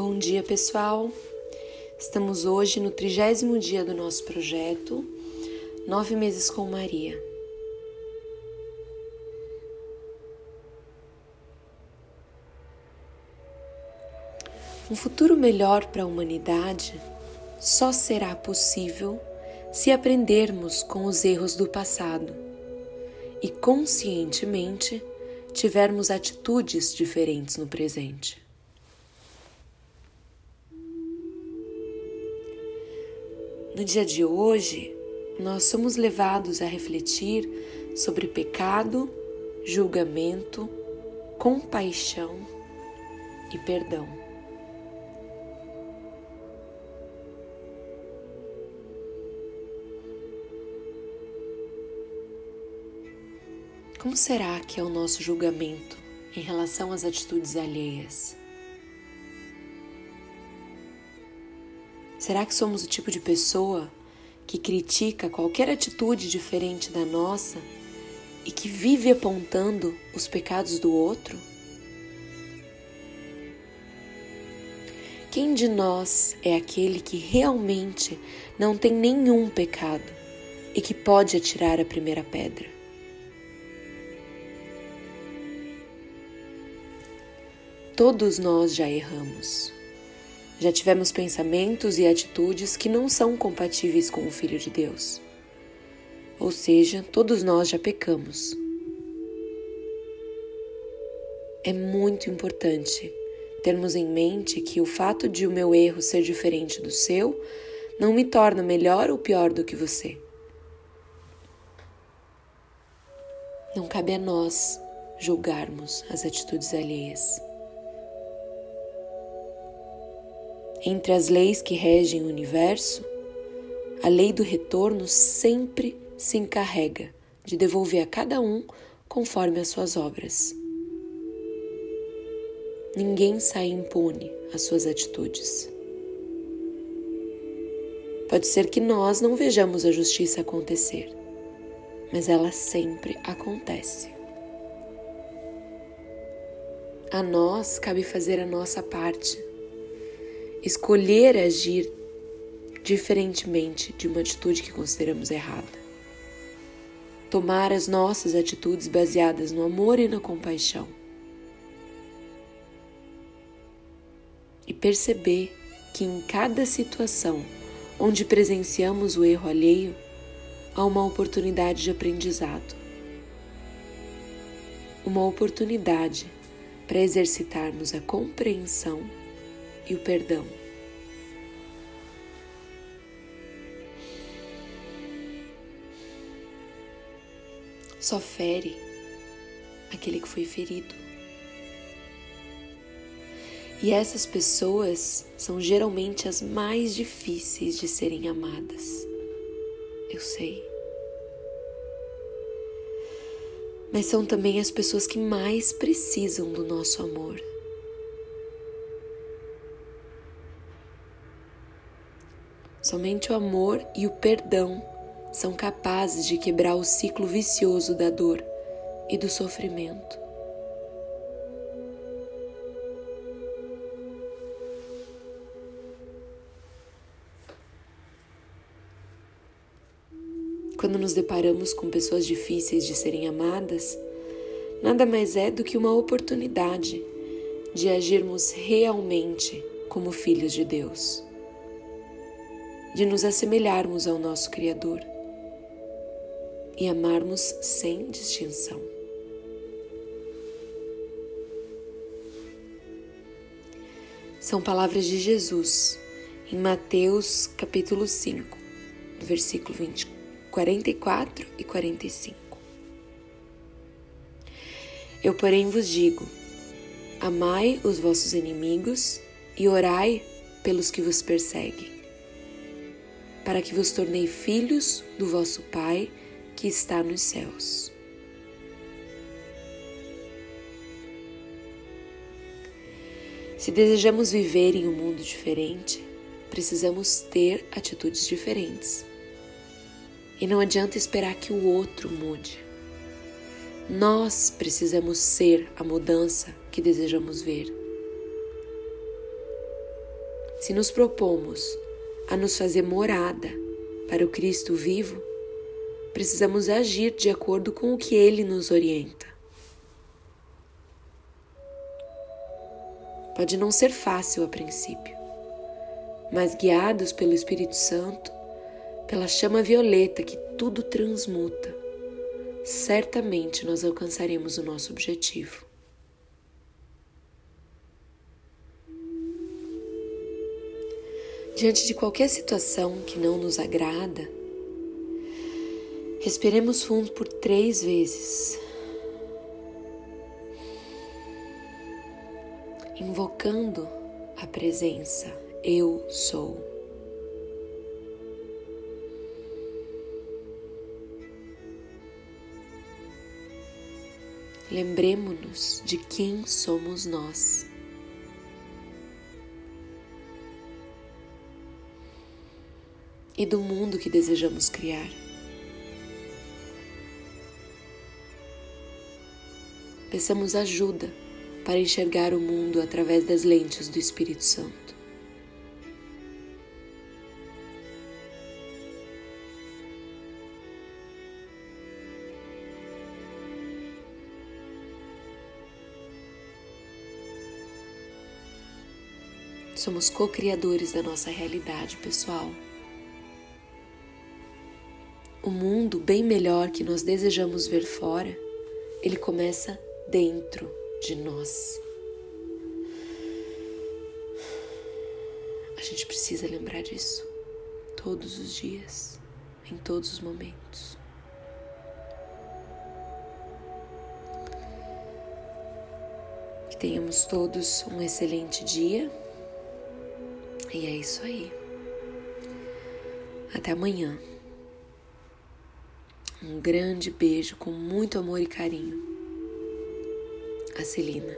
Bom dia, pessoal. Estamos hoje no trigésimo dia do nosso projeto, Nove Meses com Maria. Um futuro melhor para a humanidade só será possível se aprendermos com os erros do passado e conscientemente tivermos atitudes diferentes no presente. No dia de hoje, nós somos levados a refletir sobre pecado, julgamento, compaixão e perdão. Como será que é o nosso julgamento em relação às atitudes alheias? Será que somos o tipo de pessoa que critica qualquer atitude diferente da nossa e que vive apontando os pecados do outro? Quem de nós é aquele que realmente não tem nenhum pecado e que pode atirar a primeira pedra? Todos nós já erramos. Já tivemos pensamentos e atitudes que não são compatíveis com o Filho de Deus. Ou seja, todos nós já pecamos. É muito importante termos em mente que o fato de o meu erro ser diferente do seu não me torna melhor ou pior do que você. Não cabe a nós julgarmos as atitudes alheias. Entre as leis que regem o universo, a lei do retorno sempre se encarrega de devolver a cada um conforme as suas obras. Ninguém sai impune às suas atitudes. Pode ser que nós não vejamos a justiça acontecer, mas ela sempre acontece. A nós cabe fazer a nossa parte escolher agir diferentemente de uma atitude que consideramos errada. Tomar as nossas atitudes baseadas no amor e na compaixão. E perceber que em cada situação onde presenciamos o erro alheio, há uma oportunidade de aprendizado. Uma oportunidade para exercitarmos a compreensão e o perdão. Só fere aquele que foi ferido. E essas pessoas são geralmente as mais difíceis de serem amadas. Eu sei. Mas são também as pessoas que mais precisam do nosso amor. Somente o amor e o perdão são capazes de quebrar o ciclo vicioso da dor e do sofrimento. Quando nos deparamos com pessoas difíceis de serem amadas, nada mais é do que uma oportunidade de agirmos realmente como filhos de Deus de nos assemelharmos ao nosso Criador e amarmos sem distinção. São palavras de Jesus em Mateus capítulo 5, versículo 20, 44 e 45. Eu, porém, vos digo: amai os vossos inimigos e orai pelos que vos perseguem para que vos tornei filhos do vosso Pai que está nos céus. Se desejamos viver em um mundo diferente, precisamos ter atitudes diferentes. E não adianta esperar que o outro mude. Nós precisamos ser a mudança que desejamos ver. Se nos propomos a nos fazer morada para o Cristo vivo, precisamos agir de acordo com o que ele nos orienta. Pode não ser fácil a princípio, mas guiados pelo Espírito Santo, pela chama violeta que tudo transmuta, certamente nós alcançaremos o nosso objetivo. Diante de qualquer situação que não nos agrada, respiremos fundo por três vezes, invocando a presença Eu sou. Lembremos-nos de quem somos nós. E do mundo que desejamos criar. Peçamos ajuda para enxergar o mundo através das lentes do Espírito Santo. Somos co-criadores da nossa realidade, pessoal. O mundo bem melhor que nós desejamos ver fora, ele começa dentro de nós. A gente precisa lembrar disso todos os dias, em todos os momentos. Que tenhamos todos um excelente dia e é isso aí. Até amanhã. Um grande beijo com muito amor e carinho. A Celina.